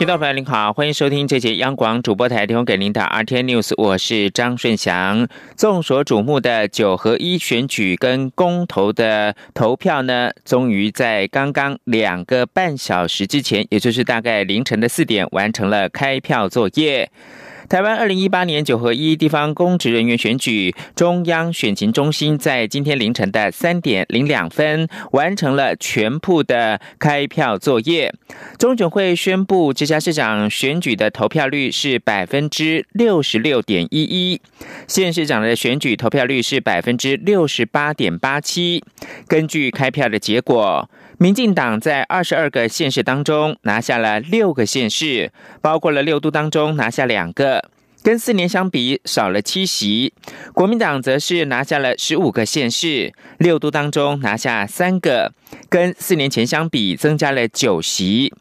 听众朋友您好，欢迎收听这节央广主播台提供给您的 RT News，我是张顺祥。众所瞩目的九合一选举跟公投的投票呢，终于在刚刚两个半小时之前，也就是大概凌晨的四点，完成了开票作业。台湾二零一八年九合一地方公职人员选举，中央选情中心在今天凌晨的三点零两分完成了全部的开票作业。中选会宣布，直辖市长选举的投票率是百分之六十六点一一，县市长的选举投票率是百分之六十八点八七。根据开票的结果。民进党在二十二个县市当中拿下了六个县市，包括了六都当中拿下两个，跟四年相比少了七席。国民党则是拿下了十五个县市，六都当中拿下三个，跟四年前相比增加了九席。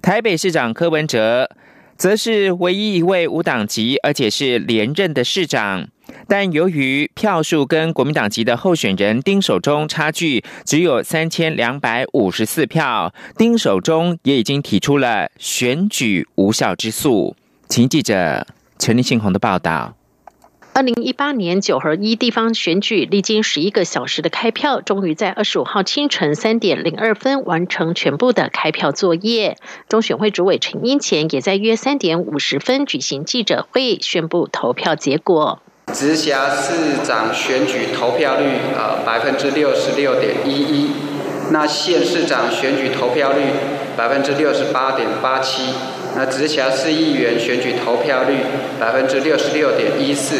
台北市长柯文哲则是唯一一位无党籍，而且是连任的市长。但由于票数跟国民党籍的候选人丁守中差距只有三千两百五十四票，丁守中也已经提出了选举无效之诉。请记者陈立信宏的报道。二零一八年九合一地方选举历经十一个小时的开票，终于在二十五号清晨三点零二分完成全部的开票作业。中选会主委陈英前也在约三点五十分举行记者会，宣布投票结果。直辖市长选举投票率呃百分之六十六点一一，那县市长选举投票率百分之六十八点八七，那直辖市议员选举投票率百分之六十六点一四。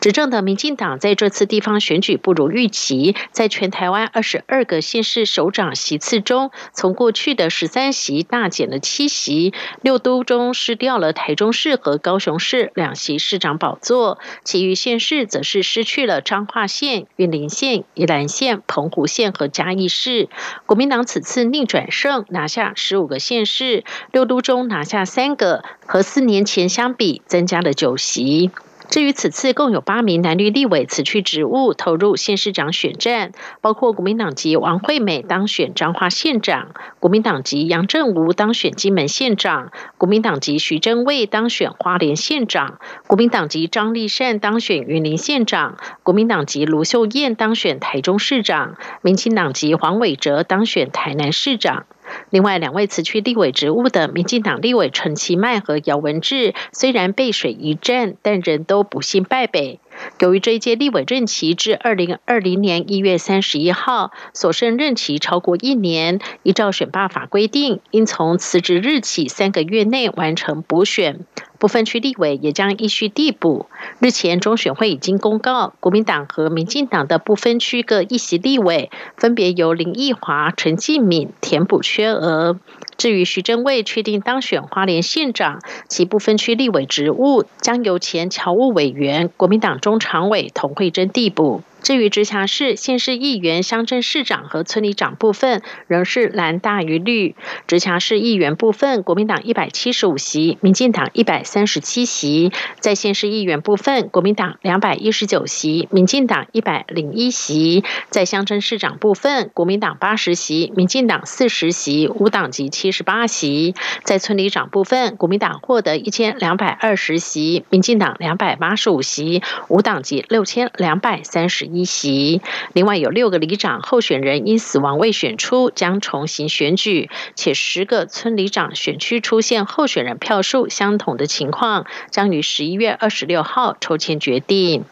执政的民进党在这次地方选举不如预期，在全台湾二十二个县市首长席次中，从过去的十三席大减了七席，六都中失掉了台中市和高雄市两席市长宝座，其余县市则是失去了彰化县、云林县、宜兰县、澎湖县和嘉义市。国民党此次逆转胜，拿下十五个县市，六都中拿下三个，和四年前相比，增加了九席。至于此次共有八名男女立委辞去职务，投入县市长选战，包括国民党籍王惠美当选彰化县长，国民党籍杨振武当选金门县长，国民党籍徐正卫当选花莲县长，国民党籍张立善当选云林县长，国民党籍卢秀燕当选台中市长，民进党籍黄伟哲当选台南市长。另外两位辞去立委职务的民进党立委陈其迈和姚文智，虽然背水一战，但人都不幸败北。由于这一届立委任期至二零二零年一月三十一号，所剩任期超过一年，依照选罢法规定，应从辞职日起三个月内完成补选。部分区立委也将依序递补。日前，中选会已经公告，国民党和民进党的部分区各一席立委，分别由林奕华、陈继敏填补缺额。至于徐正卫确定当选花莲县长，其不分区立委职务将由前侨务委员、国民党中常委童慧珍递补。至于直辖市、县市议员、乡镇市长和村里长部分，仍是蓝大于绿。直辖市议员部分，国民党一百七十五席，民进党一百三十七席；在县市议员部分，国民党两百一十九席，民进党一百零一席；在乡镇市长部分，国民党八十席，民进党四十席，无党籍七十八席；在村里长部分，国民党获得一千两百二十席，民进党两百八十五席，无党籍六千两百三十。一席，另外有六个里长候选人因死亡未选出，将重新选举，且十个村里长选区出现候选人票数相同的情况，将于十一月二十六号抽签决定。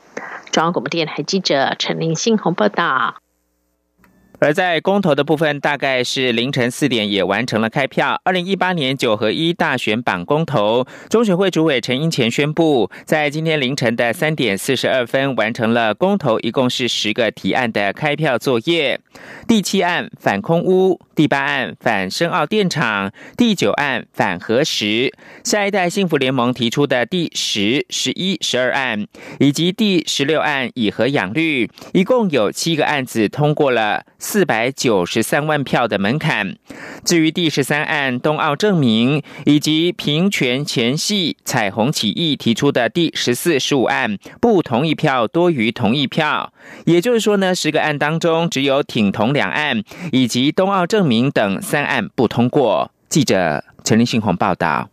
中央广播电台记者陈林信宏报道。而在公投的部分，大概是凌晨四点也完成了开票。二零一八年九合一大选版公投，中选会主委陈英前宣布，在今天凌晨的三点四十二分完成了公投，一共是十个提案的开票作业。第七案反空屋，第八案反深澳电厂，第九案反核实，下一代幸福联盟提出的第十、十一、十二案，以及第十六案以核养绿，一共有七个案子通过了。四百九十三万票的门槛。至于第十三案冬奥证明以及平权前夕彩虹起义提出的第十四、十五案，不同意票多于同意票，也就是说呢，十个案当中只有挺同两案以及冬奥证明等三案不通过。记者陈林信宏报道。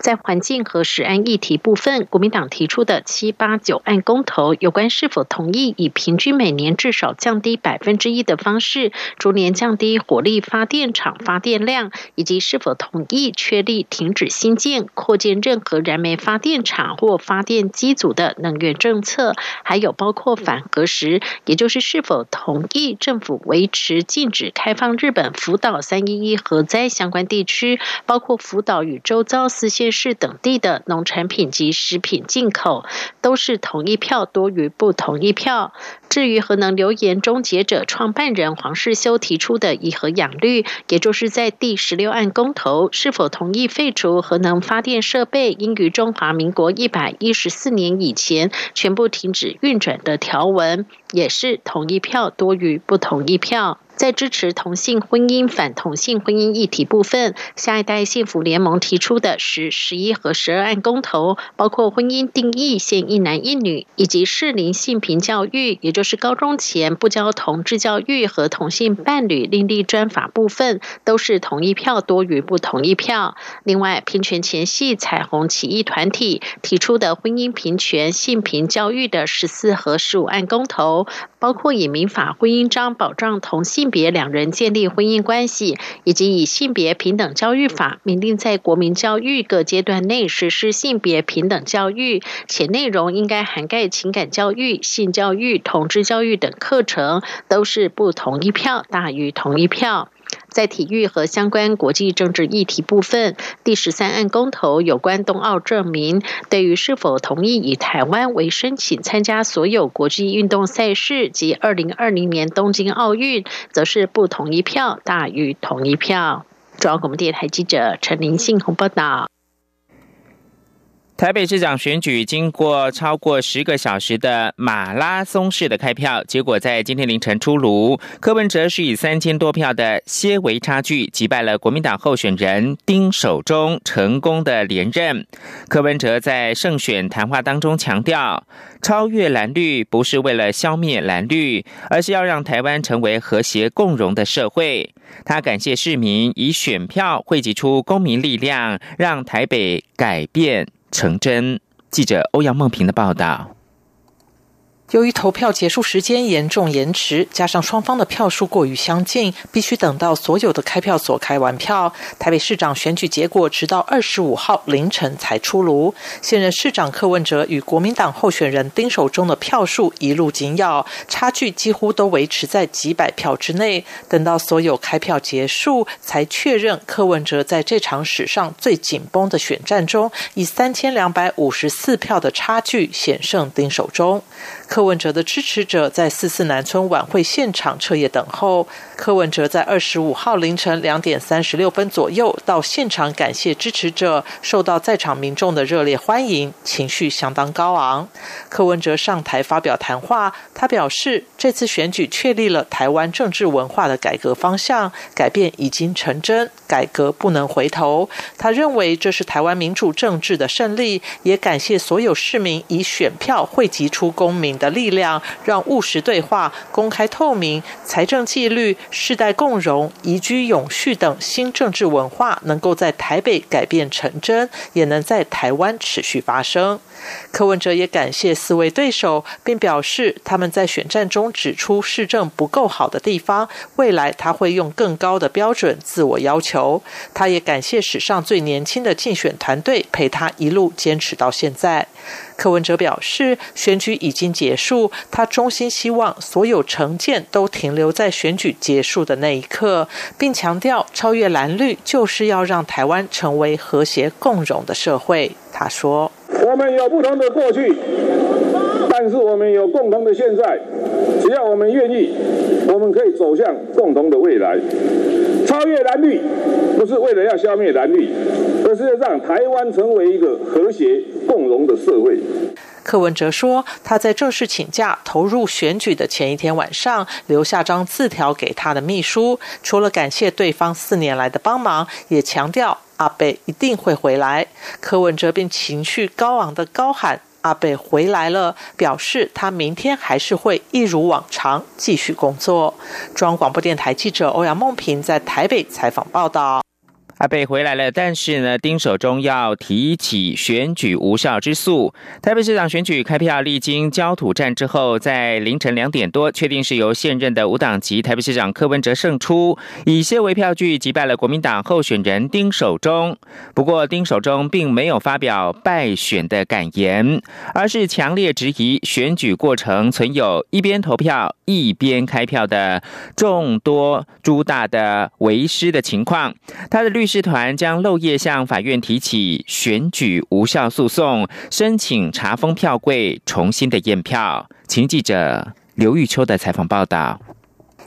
在环境和食安议题部分，国民党提出的七八九案公投，有关是否同意以平均每年至少降低百分之一的方式，逐年降低火力发电厂发电量，以及是否同意确立停止新建、扩建任何燃煤发电厂或发电机组的能源政策，还有包括反核时，也就是是否同意政府维持禁止开放日本福岛三一一核灾相关地区，包括福岛与周遭四县。市等地的农产品及食品进口都是同一票多于不同意票。至于核能留言终结者创办人黄世修提出的以核养绿，也就是在第十六案公投是否同意废除核能发电设备应于中华民国一百一十四年以前全部停止运转的条文，也是同一票多于不同意票。在支持同性婚姻、反同性婚姻议题部分，下一代幸福联盟提出的是十一和十二案公投，包括婚姻定义限一男一女，以及适龄性平教育，也就是高中前不教同志教育和同性伴侣另立专法部分，都是同意票多于不同意票。另外，平权前夕彩虹起义团体提出的婚姻平权、性平教育的十四和十五案公投，包括以民法婚姻章保障同性。别两人建立婚姻关系，以及以性别平等教育法明定在国民教育各阶段内实施性别平等教育，且内容应该涵盖情感教育、性教育、同志教育等课程，都是不同意票大于同意票。在体育和相关国际政治议题部分，第十三案公投有关冬奥证明，对于是否同意以台湾为申请参加所有国际运动赛事及二零二零年东京奥运，则是不同意票大于同意票。中央广播电台记者陈林信报道。台北市长选举经过超过十个小时的马拉松式的开票，结果在今天凌晨出炉。柯文哲是以三千多票的些微差距击败了国民党候选人丁守中，成功的连任。柯文哲在胜选谈话当中强调，超越蓝绿不是为了消灭蓝绿，而是要让台湾成为和谐共荣的社会。他感谢市民以选票汇集出公民力量，让台北改变。成真记者欧阳梦平的报道。由于投票结束时间严重延迟，加上双方的票数过于相近，必须等到所有的开票所开完票。台北市长选举结果直到二十五号凌晨才出炉。现任市长柯文哲与国民党候选人丁守中的票数一路紧咬，差距几乎都维持在几百票之内。等到所有开票结束，才确认柯文哲在这场史上最紧绷的选战中，以三千两百五十四票的差距险胜丁守中。柯文哲的支持者在四四南村晚会现场彻夜等候。柯文哲在二十五号凌晨两点三十六分左右到现场感谢支持者，受到在场民众的热烈欢迎，情绪相当高昂。柯文哲上台发表谈话，他表示，这次选举确立了台湾政治文化的改革方向，改变已经成真，改革不能回头。他认为这是台湾民主政治的胜利，也感谢所有市民以选票汇集出公民。的力量，让务实对话、公开透明、财政纪律、世代共荣、宜居永续等新政治文化，能够在台北改变成真，也能在台湾持续发生。柯文哲也感谢四位对手，并表示他们在选战中指出市政不够好的地方，未来他会用更高的标准自我要求。他也感谢史上最年轻的竞选团队陪他一路坚持到现在。柯文哲表示，选举已经结束，他衷心希望所有成见都停留在选举结束的那一刻，并强调超越蓝绿就是要让台湾成为和谐共荣的社会。他说：“我们有不同的过去，但是我们有共同的现在。只要我们愿意，我们可以走向共同的未来。超越蓝绿，不是为了要消灭蓝绿，而是要让台湾成为一个和谐共荣的社会。”柯文哲说，他在正式请假投入选举的前一天晚上，留下张字条给他的秘书，除了感谢对方四年来的帮忙，也强调阿贝一定会回来。柯文哲并情绪高昂的高喊。阿贝回来了，表示他明天还是会一如往常继续工作。中央广播电台记者欧阳梦平在台北采访报道。阿贝回来了，但是呢，丁守中要提起选举无效之诉。台北市长选举开票历经焦土战之后，在凌晨两点多，确定是由现任的无党籍台北市长柯文哲胜出，以些微票据击败了国民党候选人丁守中。不过，丁守中并没有发表败选的感言，而是强烈质疑选举过程存有一边投票一边开票的众多诸大的违失的情况。他的律。师团将漏夜向法院提起选举无效诉讼，申请查封票柜，重新的验票。请记者刘玉秋的采访报道。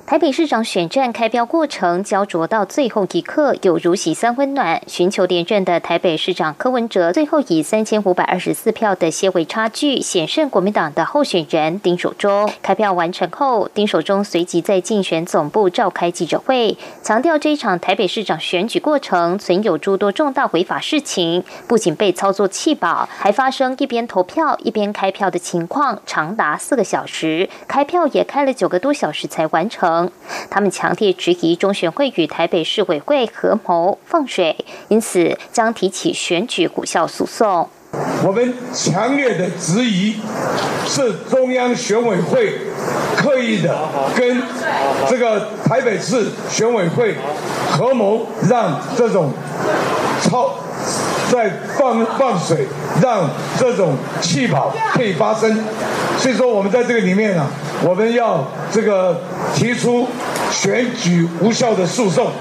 台北市长选战开标过程焦灼到最后一刻，有如喜三温暖。寻求连任的台北市长柯文哲，最后以三千五百二十四票的些微差距险胜国民党的候选人丁守中。开票完成后，丁守中随即在竞选总部召开记者会，强调这一场台北市长选举过程存有诸多重大违法事情，不仅被操作弃保，还发生一边投票一边开票的情况，长达四个小时，开票也开了九个多小时才完成。他们强烈质疑中选会与台北市委会合谋放水，因此将提起选举无效诉讼。我们强烈的质疑，是中央选委会刻意的跟这个台北市选委会合谋，让这种超在放放水，让这种气泡可以发生。所以说，我们在这个里面呢，我们要这个提出选举无效的诉讼。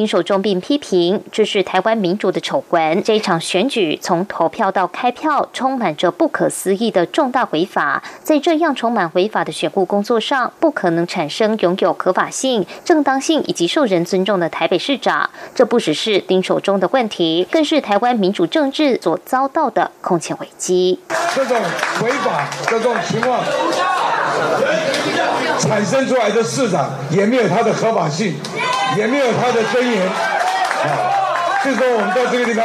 丁守中并批评，这是台湾民主的丑闻。这一场选举从投票到开票，充满着不可思议的重大违法。在这样充满违法的选务工作上，不可能产生拥有合法性、正当性以及受人尊重的台北市长。这不只是丁守中的问题，更是台湾民主政治所遭到的空前危机。这种违法这种情况产生出来的市长，也没有他的合法性。也没有他的尊严啊！所以说，我们在这个地方，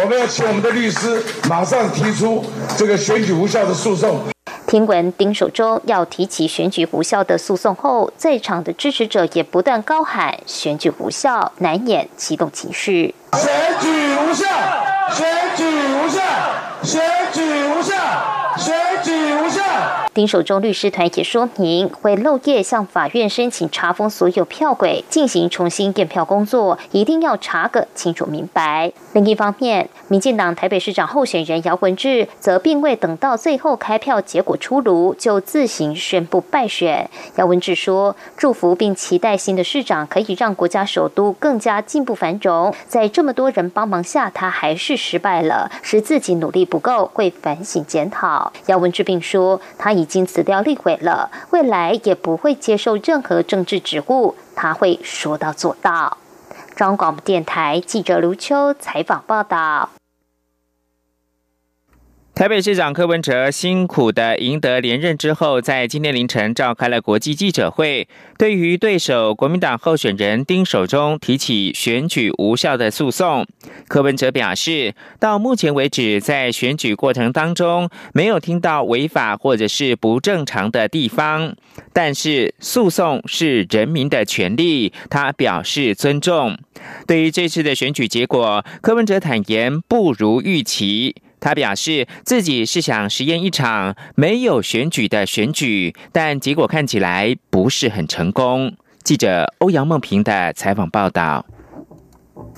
我们要请我们的律师马上提出这个选举无效的诉讼。听闻丁守中要提起选举无效的诉讼后，在场的支持者也不断高喊选举无效，难掩激动情绪。选举无效，选举无效，选举无效，选举无效。丁守中律师团也说明，会漏夜向法院申请查封所有票轨，进行重新验票工作，一定要查个清楚明白。另一方面，民进党台北市长候选人姚文智则并未等到最后开票结果出炉，就自行宣布败选。姚文智说：“祝福并期待新的市长可以让国家首都更加进步繁荣。在这么多人帮忙下，他还是失败了，是自己努力不够，会反省检讨。”姚文智并说：“他已。”已经辞掉立委了，未来也不会接受任何政治职务，他会说到做到。中央广播电台记者卢秋采访报道。台北市长柯文哲辛苦的赢得连任之后，在今天凌晨召开了国际记者会，对于对手国民党候选人丁守中提起选举无效的诉讼，柯文哲表示，到目前为止，在选举过程当中没有听到违法或者是不正常的地方，但是诉讼是人民的权利，他表示尊重。对于这次的选举结果，柯文哲坦言不如预期。他表示自己是想实验一场没有选举的选举，但结果看起来不是很成功。记者欧阳梦平的采访报道。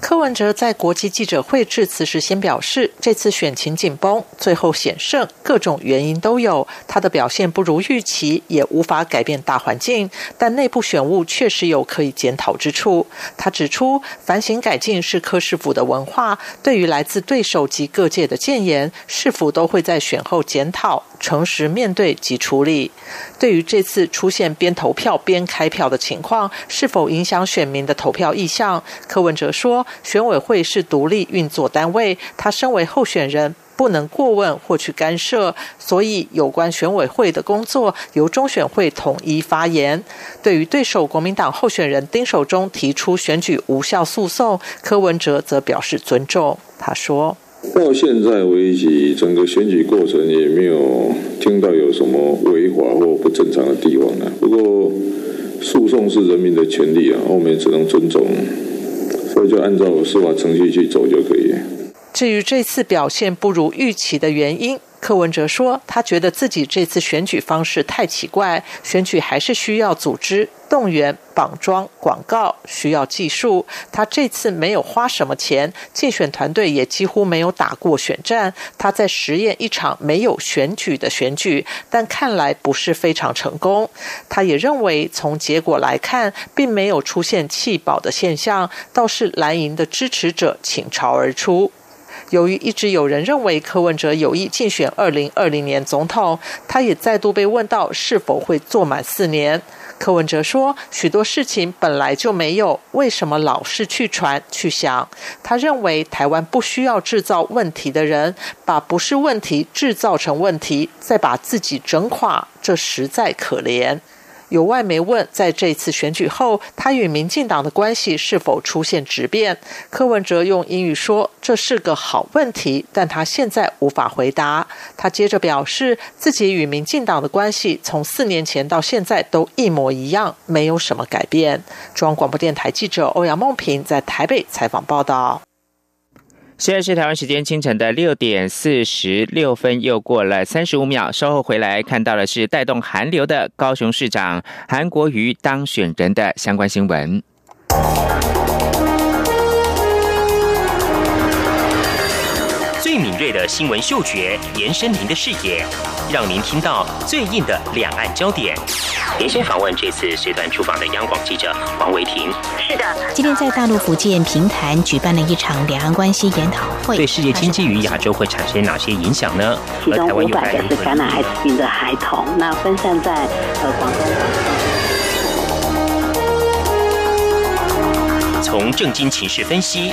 柯文哲在国际记者会致辞时，先表示这次选情紧绷，最后险胜，各种原因都有。他的表现不如预期，也无法改变大环境，但内部选务确实有可以检讨之处。他指出，反省改进是柯市府的文化，对于来自对手及各界的谏言，市府都会在选后检讨。诚实面对及处理。对于这次出现边投票边开票的情况，是否影响选民的投票意向？柯文哲说，选委会是独立运作单位，他身为候选人。不能过问或去干涉，所以有关选委会的工作由中选会统一发言。对于对手国民党候选人丁守中提出选举无效诉讼，柯文哲则表示尊重。他说：“到现在为止，整个选举过程也没有听到有什么违法或不正常的地方呢。不过，诉讼是人民的权利啊，我们只能尊重，所以就按照司法程序去走就可以。”至于这次表现不如预期的原因，柯文哲说，他觉得自己这次选举方式太奇怪，选举还是需要组织、动员、绑桩、广告，需要技术。他这次没有花什么钱，竞选团队也几乎没有打过选战，他在实验一场没有选举的选举，但看来不是非常成功。他也认为，从结果来看，并没有出现弃保的现象，倒是蓝营的支持者倾巢而出。由于一直有人认为柯文哲有意竞选二零二零年总统，他也再度被问到是否会做满四年。柯文哲说：“许多事情本来就没有，为什么老是去传去想？”他认为台湾不需要制造问题的人，把不是问题制造成问题，再把自己整垮，这实在可怜。有外媒问，在这次选举后，他与民进党的关系是否出现质变？柯文哲用英语说：“这是个好问题，但他现在无法回答。”他接着表示，自己与民进党的关系从四年前到现在都一模一样，没有什么改变。中央广播电台记者欧阳梦平在台北采访报道。现在是台湾时间清晨的六点四十六分，又过了三十五秒。稍后回来看到的是带动韩流的高雄市长韩国瑜当选人的相关新闻。最敏锐的新闻嗅觉，延伸您的视野，让您听到最硬的两岸焦点。连线访问这次随团出访的央广记者王维婷。是的，今天在大陆福建平潭举办了一场两岸关系研讨会，对世界经济与亚洲会产生哪些影响呢？其中五百个是感染艾滋病的孩童，那分散在呃广东。从正经情势分析。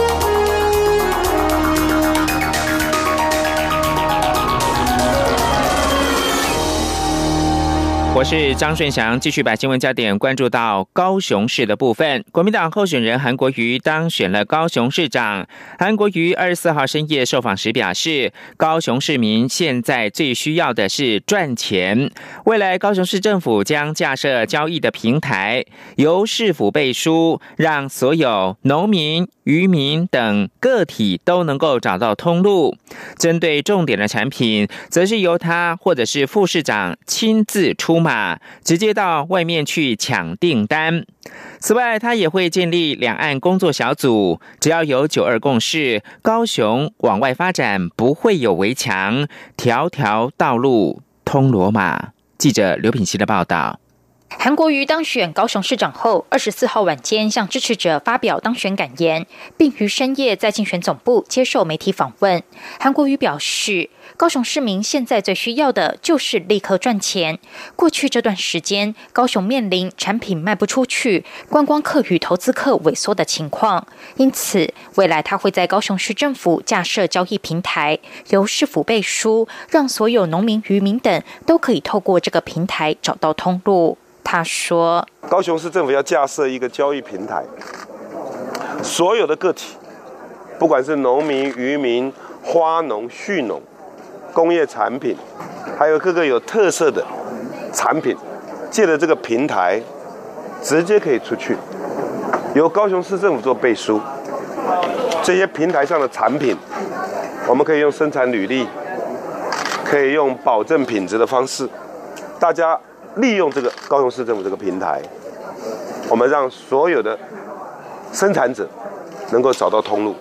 我是张顺祥，继续把新闻焦点关注到高雄市的部分。国民党候选人韩国瑜当选了高雄市长。韩国瑜二十四号深夜受访时表示，高雄市民现在最需要的是赚钱。未来高雄市政府将架设交易的平台，由市府背书，让所有农民。渔民等个体都能够找到通路。针对重点的产品，则是由他或者是副市长亲自出马，直接到外面去抢订单。此外，他也会建立两岸工作小组，只要有九二共识，高雄往外发展不会有围墙，条条道路通罗马。记者刘品希的报道。韩国瑜当选高雄市长后，二十四号晚间向支持者发表当选感言，并于深夜在竞选总部接受媒体访问。韩国瑜表示，高雄市民现在最需要的就是立刻赚钱。过去这段时间，高雄面临产品卖不出去、观光客与投资客萎缩的情况，因此未来他会在高雄市政府架设交易平台，由市府背书，让所有农民、渔民等都可以透过这个平台找到通路。他说：“高雄市政府要架设一个交易平台，所有的个体，不管是农民、渔民、花农、畜农、工业产品，还有各个有特色的产品，借着这个平台，直接可以出去，由高雄市政府做背书。这些平台上的产品，我们可以用生产履历，可以用保证品质的方式，大家。”利用这个高雄市政府这个平台，我们让所有的生产者能够找到通路。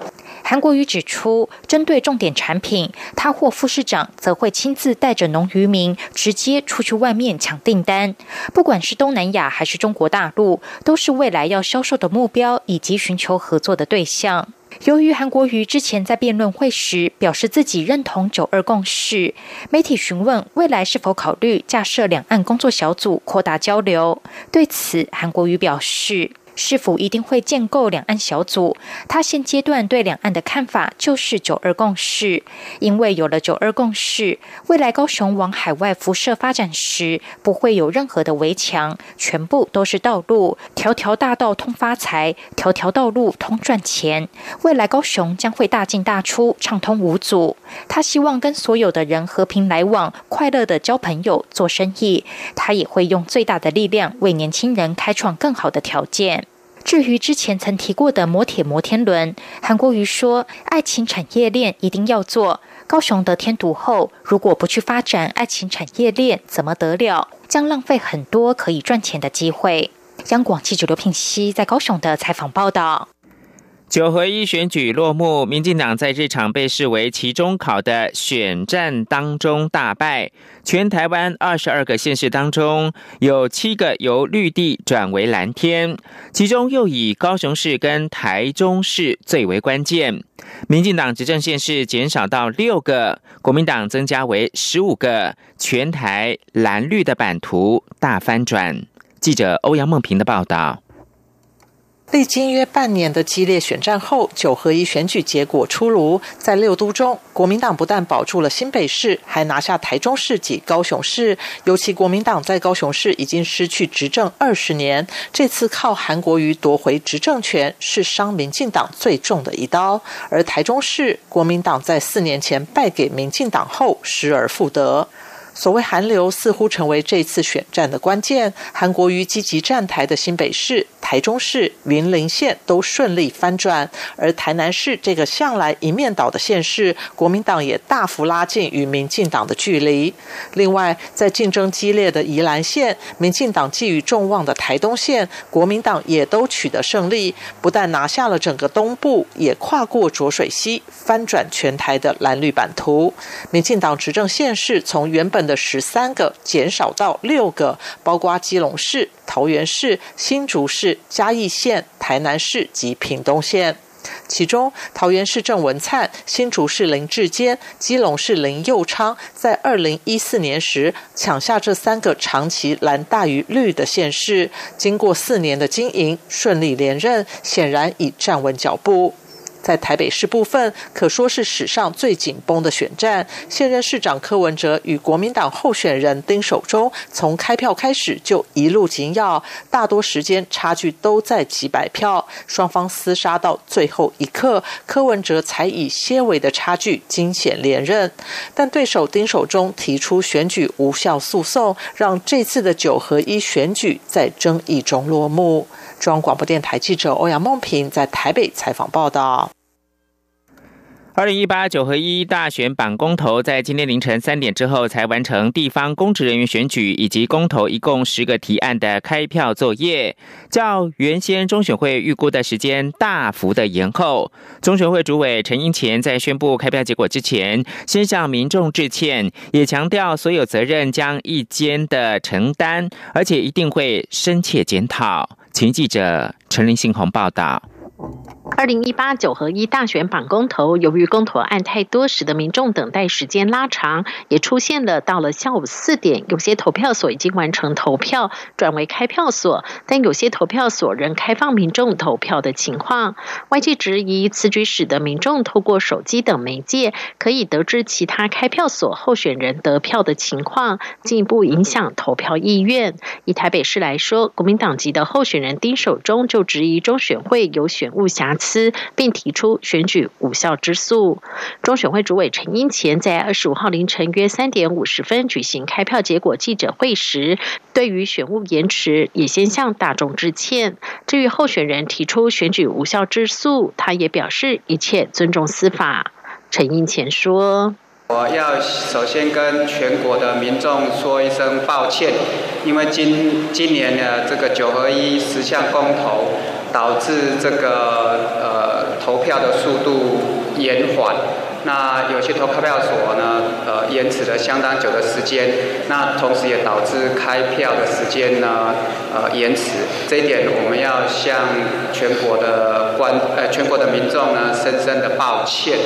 韩国瑜指出。针对重点产品，他或副市长则会亲自带着农渔民直接出去外面抢订单。不管是东南亚还是中国大陆，都是未来要销售的目标以及寻求合作的对象。由于韩国瑜之前在辩论会时表示自己认同九二共识，媒体询问未来是否考虑架设两岸工作小组扩大交流，对此韩国瑜表示。是否一定会建构两岸小组？他现阶段对两岸的看法就是九二共识，因为有了九二共识，未来高雄往海外辐射发展时，不会有任何的围墙，全部都是道路，条条大道通发财，条条道路通赚钱。未来高雄将会大进大出，畅通无阻。他希望跟所有的人和平来往，快乐的交朋友、做生意。他也会用最大的力量为年轻人开创更好的条件。至于之前曾提过的摩铁摩天轮，韩国瑜说，爱情产业链一定要做。高雄得天独厚，如果不去发展爱情产业链，怎么得了？将浪费很多可以赚钱的机会。央广记者刘品熙在高雄的采访报道。九合一选举落幕，民进党在这场被视为期中考的选战当中大败。全台湾二十二个县市当中，有七个由绿地转为蓝天，其中又以高雄市跟台中市最为关键。民进党执政县市减少到六个，国民党增加为十五个，全台蓝绿的版图大翻转。记者欧阳梦平的报道。历经约半年的激烈选战后，九合一选举结果出炉。在六都中，国民党不但保住了新北市，还拿下台中市及高雄市。尤其国民党在高雄市已经失去执政二十年，这次靠韩国瑜夺回执政权，是伤民进党最重的一刀。而台中市，国民党在四年前败给民进党后，失而复得。所谓韩流似乎成为这次选战的关键。韩国瑜积极站台的新北市、台中市、云林县都顺利翻转，而台南市这个向来一面倒的县市，国民党也大幅拉近与民进党的距离。另外，在竞争激烈的宜兰县，民进党寄予众望的台东县，国民党也都取得胜利，不但拿下了整个东部，也跨过浊水溪，翻转全台的蓝绿版图。民进党执政县市从原本的十三个减少到六个，包括基隆市、桃园市、新竹市、嘉义县、台南市及屏东县。其中，桃园市郑文灿、新竹市林志坚、基隆市林佑昌，在二零一四年时抢下这三个长期蓝大于绿的县市，经过四年的经营，顺利连任，显然已站稳脚步。在台北市部分，可说是史上最紧绷的选战。现任市长柯文哲与国民党候选人丁守中，从开票开始就一路紧咬，大多时间差距都在几百票，双方厮杀到最后一刻，柯文哲才以些微的差距惊险连任。但对手丁守中提出选举无效诉讼，让这次的九合一选举在争议中落幕。中央广播电台记者欧阳梦平在台北采访报道。二零一八九合一大选版公投在今天凌晨三点之后才完成地方公职人员选举以及公投一共十个提案的开票作业，较原先中选会预估的时间大幅的延后。中选会主委陈英前在宣布开票结果之前，先向民众致歉，也强调所有责任将一肩的承担，而且一定会深切检讨。请记者陈林信宏报道。二零一八九合一大选榜公投，由于公投案太多，使得民众等待时间拉长，也出现了到了下午四点，有些投票所已经完成投票，转为开票所，但有些投票所仍开放民众投票的情况。外界质疑此举使得民众透过手机等媒介，可以得知其他开票所候选人得票的情况，进一步影响投票意愿。以台北市来说，国民党籍的候选人丁守中就质疑中选会有选务瑕疵。并提出选举无效之诉。中选会主委陈英前在二十五号凌晨约三点五十分举行开票结果记者会时，对于选务延迟也先向大众致歉。至于候选人提出选举无效之诉，他也表示一切尊重司法。陈英前说。我要首先跟全国的民众说一声抱歉，因为今今年的这个九合一十项公投，导致这个呃投票的速度延缓。那有些投开票所呢，呃延迟了相当久的时间，那同时也导致开票的时间呢，呃延迟。这一点我们要向全国的官呃全国的民众呢，深深的抱歉。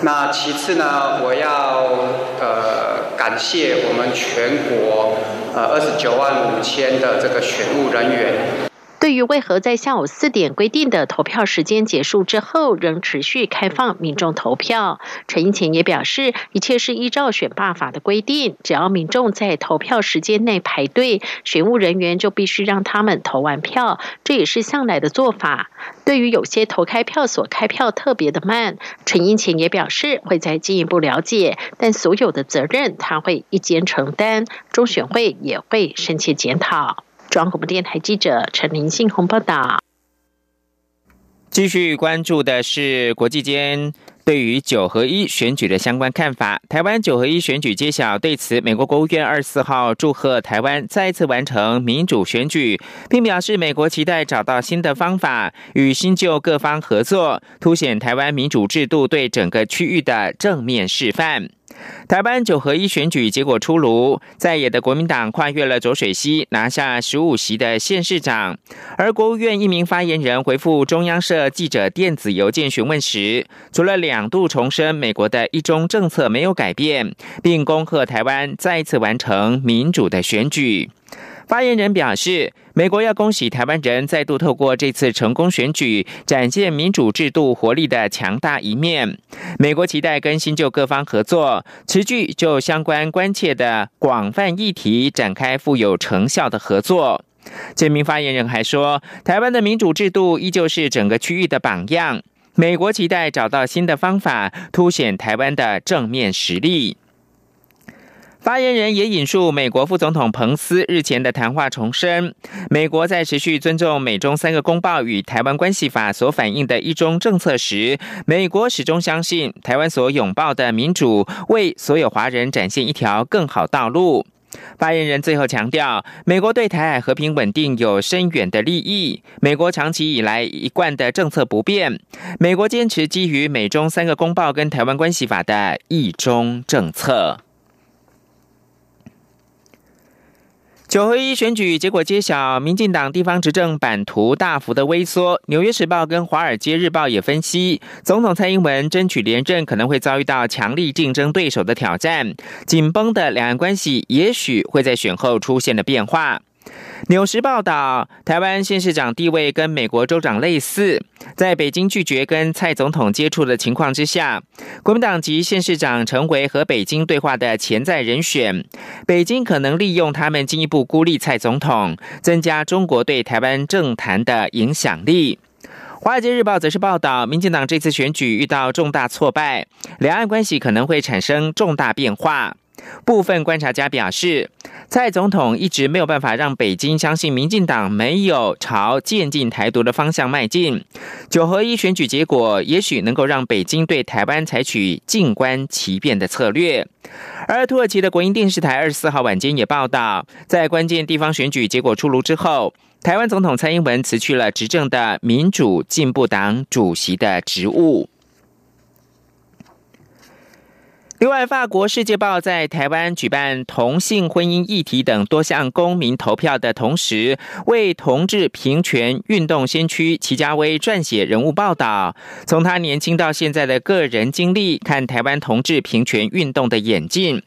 那其次呢，我要呃感谢我们全国呃二十九万五千的这个选务人员。对于为何在下午四点规定的投票时间结束之后，仍持续开放民众投票，陈英前也表示，一切是依照选罢法的规定，只要民众在投票时间内排队，选务人员就必须让他们投完票，这也是向来的做法。对于有些投开票所开票特别的慢，陈英前也表示会再进一步了解，但所有的责任他会一肩承担，中选会也会深切检讨。中央广播电台记者陈林信宏报道。继续关注的是国际间对于九合一选举的相关看法。台湾九合一选举揭晓，对此，美国国务院二十四号祝贺台湾再次完成民主选举，并表示美国期待找到新的方法，与新旧各方合作，凸显台湾民主制度对整个区域的正面示范。台湾九合一选举结果出炉，在野的国民党跨越了浊水溪，拿下十五席的县市长。而国务院一名发言人回复中央社记者电子邮件询问时，除了两度重申美国的一中政策没有改变，并恭贺台湾再次完成民主的选举。发言人表示，美国要恭喜台湾人再度透过这次成功选举，展现民主制度活力的强大一面。美国期待跟新旧各方合作，持续就相关关切的广泛议题展开富有成效的合作。这名发言人还说，台湾的民主制度依旧是整个区域的榜样。美国期待找到新的方法，凸显台湾的正面实力。发言人也引述美国副总统彭斯日前的谈话，重申美国在持续尊重美中三个公报与台湾关系法所反映的一中政策时，美国始终相信台湾所拥抱的民主为所有华人展现一条更好道路。发言人最后强调，美国对台海和平稳定有深远的利益，美国长期以来一贯的政策不变，美国坚持基于美中三个公报跟台湾关系法的一中政策。九合一选举结果揭晓，民进党地方执政版图大幅的微缩。《纽约时报》跟《华尔街日报》也分析，总统蔡英文争取连任可能会遭遇到强力竞争对手的挑战，紧绷的两岸关系也许会在选后出现了变化。纽时报道，台湾县市长地位跟美国州长类似，在北京拒绝跟蔡总统接触的情况之下，国民党籍县市长成为和北京对话的潜在人选。北京可能利用他们进一步孤立蔡总统，增加中国对台湾政坛的影响力。华尔街日报则是报道，民进党这次选举遇到重大挫败，两岸关系可能会产生重大变化。部分观察家表示，蔡总统一直没有办法让北京相信民进党没有朝渐进台独的方向迈进。九合一选举结果也许能够让北京对台湾采取静观其变的策略。而土耳其的国营电视台二十四号晚间也报道，在关键地方选举结果出炉之后，台湾总统蔡英文辞去了执政的民主进步党主席的职务。另外，法国《世界报》在台湾举办同性婚姻议题等多项公民投票的同时，为同志平权运动先驱齐家威撰写人物报道，从他年轻到现在的个人经历，看台湾同志平权运动的演进。《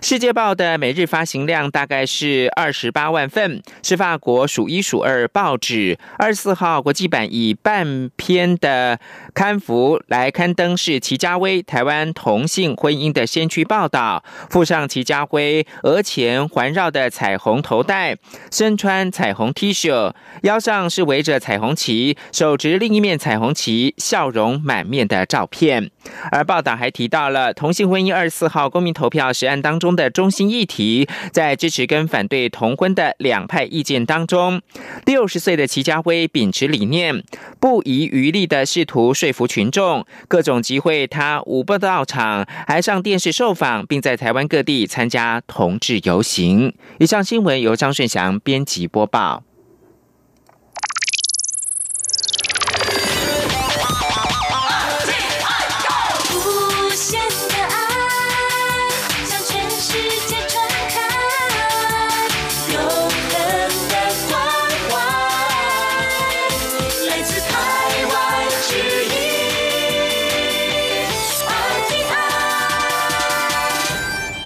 世界报》的每日发行量大概是二十八万份，是法国数一数二报纸。二十四号国际版以半篇的刊幅来刊登是齐家威台湾同性婚姻的先驱报道，附上齐家辉额前环绕的彩虹头带，身穿彩虹 T 恤，腰上是围着彩虹旗，手执另一面彩虹旗，笑容满面的照片。而报道还提到了同性婚姻二十四号公民投票实案当中。中的中心议题，在支持跟反对同婚的两派意见当中，六十岁的齐家辉秉持理念，不遗余力的试图说服群众，各种集会他无不到场，还上电视受访，并在台湾各地参加同志游行。以上新闻由张顺祥编辑播报。